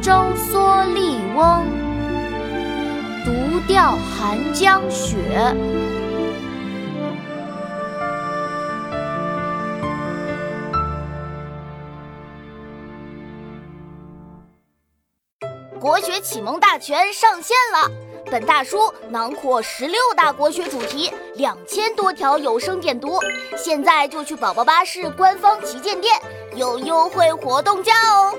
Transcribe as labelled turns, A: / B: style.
A: 舟蓑笠翁，独钓寒江雪。
B: 国学启蒙大全上线了！本大书囊括十六大国学主题，两千多条有声点读。现在就去宝宝巴士官方旗舰店，有优惠活动价哦！